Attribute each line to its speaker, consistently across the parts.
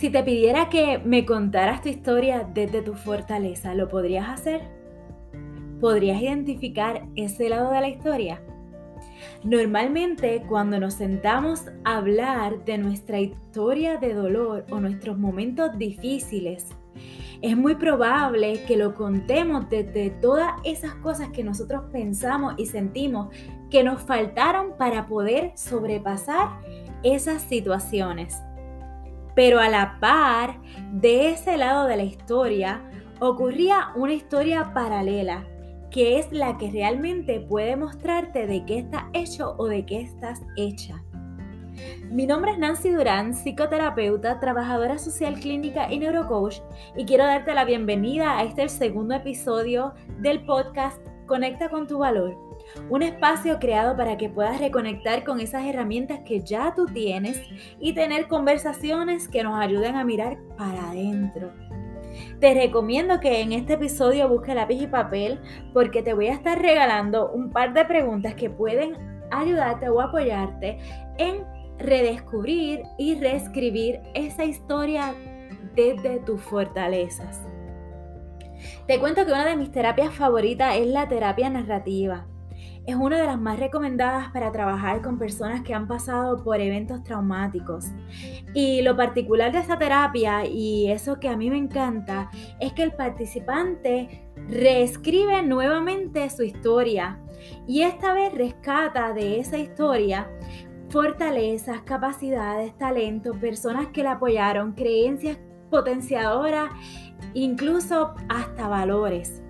Speaker 1: Si te pidiera que me contaras tu historia desde tu fortaleza, ¿lo podrías hacer? ¿Podrías identificar ese lado de la historia? Normalmente cuando nos sentamos a hablar de nuestra historia de dolor o nuestros momentos difíciles, es muy probable que lo contemos desde todas esas cosas que nosotros pensamos y sentimos que nos faltaron para poder sobrepasar esas situaciones. Pero a la par de ese lado de la historia, ocurría una historia paralela que es la que realmente puede mostrarte de qué estás hecho o de qué estás hecha. Mi nombre es Nancy Durán, psicoterapeuta, trabajadora social clínica y neurocoach, y quiero darte la bienvenida a este segundo episodio del podcast Conecta con tu valor, un espacio creado para que puedas reconectar con esas herramientas que ya tú tienes y tener conversaciones que nos ayuden a mirar para adentro te recomiendo que en este episodio busques lápiz y papel porque te voy a estar regalando un par de preguntas que pueden ayudarte o apoyarte en redescubrir y reescribir esa historia desde tus fortalezas. Te cuento que una de mis terapias favoritas es la terapia narrativa es una de las más recomendadas para trabajar con personas que han pasado por eventos traumáticos. Y lo particular de esta terapia, y eso que a mí me encanta, es que el participante reescribe nuevamente su historia y esta vez rescata de esa historia fortalezas, capacidades, talentos, personas que la apoyaron, creencias potenciadoras, incluso hasta valores.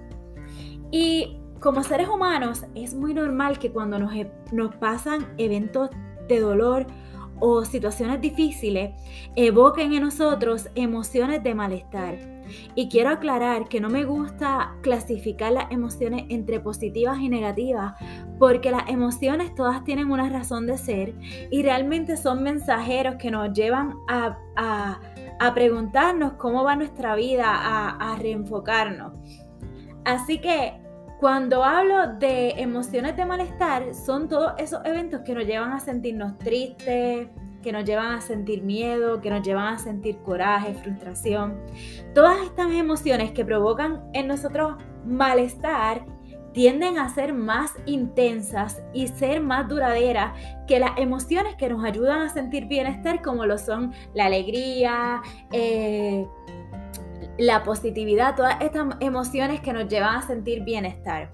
Speaker 1: Y como seres humanos es muy normal que cuando nos, e, nos pasan eventos de dolor o situaciones difíciles, evoquen en nosotros emociones de malestar. Y quiero aclarar que no me gusta clasificar las emociones entre positivas y negativas, porque las emociones todas tienen una razón de ser y realmente son mensajeros que nos llevan a, preguntarnos cómo va nuestra vida, a, a reenfocarnos. Así que cuando hablo de emociones de malestar, son todos esos eventos que nos llevan a sentirnos tristes, que nos llevan a sentir miedo, que nos llevan a sentir coraje, frustración. Todas estas emociones que provocan en nosotros malestar tienden a ser más intensas y ser más duraderas que las emociones que nos ayudan a sentir bienestar, como lo son la alegría, eh, la positividad, todas estas emociones que nos llevan a sentir bienestar.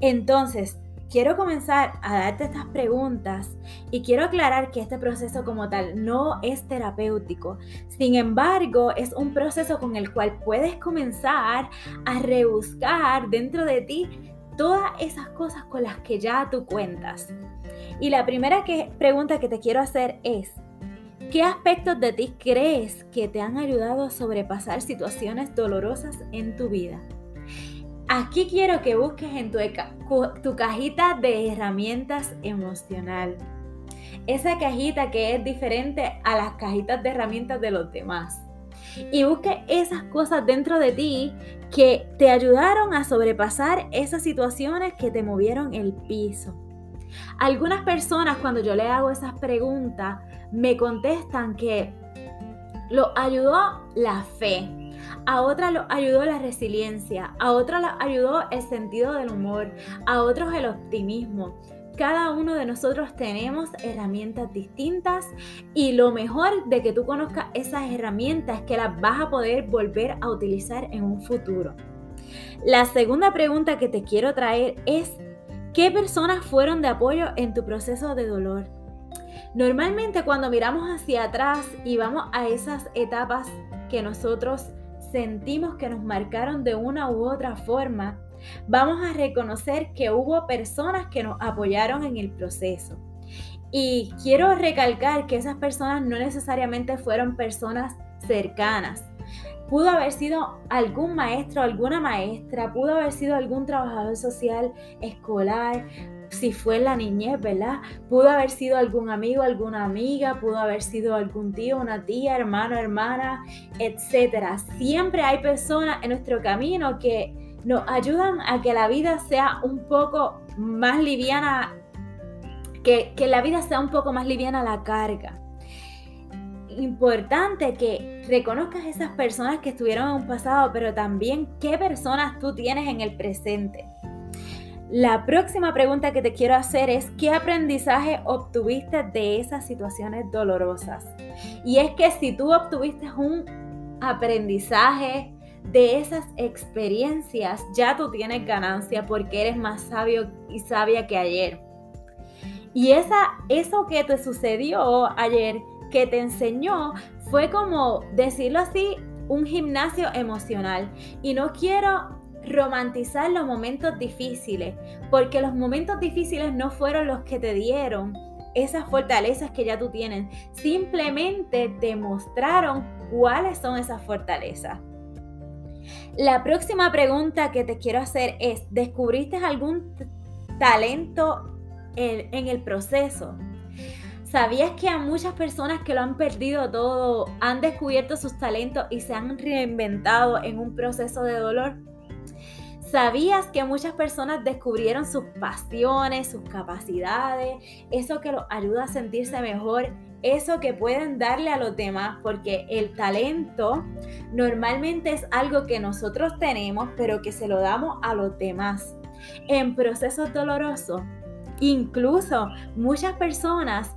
Speaker 1: Entonces, quiero comenzar a darte estas preguntas y quiero aclarar que este proceso como tal no es terapéutico. Sin embargo, es un proceso con el cual puedes comenzar a rebuscar dentro de ti todas esas cosas con las que ya tú cuentas. Y la primera pregunta que te quiero hacer es, ¿Qué aspectos de ti crees que te han ayudado a sobrepasar situaciones dolorosas en tu vida? Aquí quiero que busques en tu, tu cajita de herramientas emocional. Esa cajita que es diferente a las cajitas de herramientas de los demás. Y busque esas cosas dentro de ti que te ayudaron a sobrepasar esas situaciones que te movieron el piso. Algunas personas cuando yo le hago esas preguntas me contestan que lo ayudó la fe, a otras lo ayudó la resiliencia, a otras lo ayudó el sentido del humor, a otros el optimismo. Cada uno de nosotros tenemos herramientas distintas y lo mejor de que tú conozcas esas herramientas es que las vas a poder volver a utilizar en un futuro. La segunda pregunta que te quiero traer es, ¿qué personas fueron de apoyo en tu proceso de dolor? Normalmente cuando miramos hacia atrás y vamos a esas etapas que nosotros sentimos que nos marcaron de una u otra forma, vamos a reconocer que hubo personas que nos apoyaron en el proceso. Y quiero recalcar que esas personas no necesariamente fueron personas cercanas. Pudo haber sido algún maestro, alguna maestra, pudo haber sido algún trabajador social escolar, si fue la niñez, ¿verdad? Pudo haber sido algún amigo, alguna amiga, pudo haber sido algún tío, una tía, hermano, hermana, etc. Siempre hay personas en nuestro camino que nos ayudan a que la vida sea un poco más liviana, que, que la vida sea un poco más liviana la carga. importante que reconozcas esas personas que estuvieron en un pasado, pero también qué personas tú tienes en el presente. La próxima pregunta que te quiero hacer es, ¿qué aprendizaje obtuviste de esas situaciones dolorosas? Y es que si tú obtuviste un aprendizaje de esas experiencias, ya tú tienes ganancia porque eres más sabio y sabia que ayer. Y esa, eso que te sucedió ayer, que te enseñó, fue como, decirlo así, un gimnasio emocional. Y no quiero romantizar los momentos difíciles, porque los momentos difíciles no fueron los que te dieron esas fortalezas que ya tú tienes, simplemente te mostraron cuáles son esas fortalezas. La próxima pregunta que te quiero hacer es, ¿descubriste algún talento en, el proceso? ¿Sabías que a muchas personas que lo han perdido todo han descubierto sus talentos y se han reinventado en un proceso de dolor? ¿Sabías que muchas personas descubrieron sus pasiones, sus capacidades, eso que los ayuda a sentirse mejor, eso que pueden darle a los demás? Porque el talento normalmente es algo que nosotros tenemos, pero que se lo damos a los demás. En procesos dolorosos, incluso muchas personas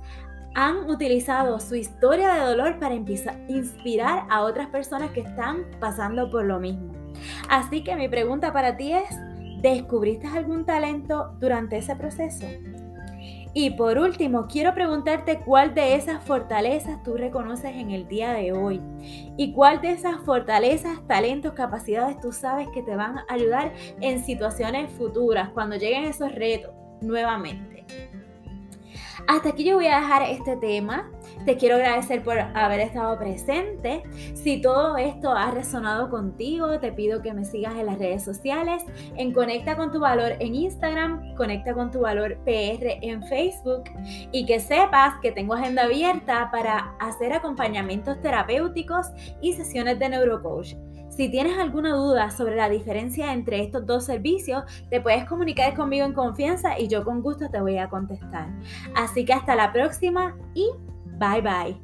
Speaker 1: han utilizado su historia de dolor para inspirar a otras personas que están pasando por lo mismo. Así que mi pregunta para ti es, ¿descubriste algún talento durante ese proceso? Y por último, quiero preguntarte cuál de esas fortalezas tú reconoces en el día de hoy y cuál de esas fortalezas, talentos, capacidades tú sabes que te van a ayudar en situaciones futuras cuando lleguen esos retos nuevamente. Hasta aquí yo voy a dejar este tema. Te quiero agradecer por haber estado presente. Si todo esto ha resonado contigo, te pido que me sigas en las redes sociales, en Conecta con tu Valor en Instagram, Conecta con tu Valor PR en Facebook y que sepas que tengo agenda abierta para hacer acompañamientos terapéuticos y sesiones de neurocoach. Si tienes alguna duda sobre la diferencia entre estos dos servicios, te puedes comunicar conmigo en confianza y yo con gusto te voy a contestar. Así que hasta la próxima y bye bye.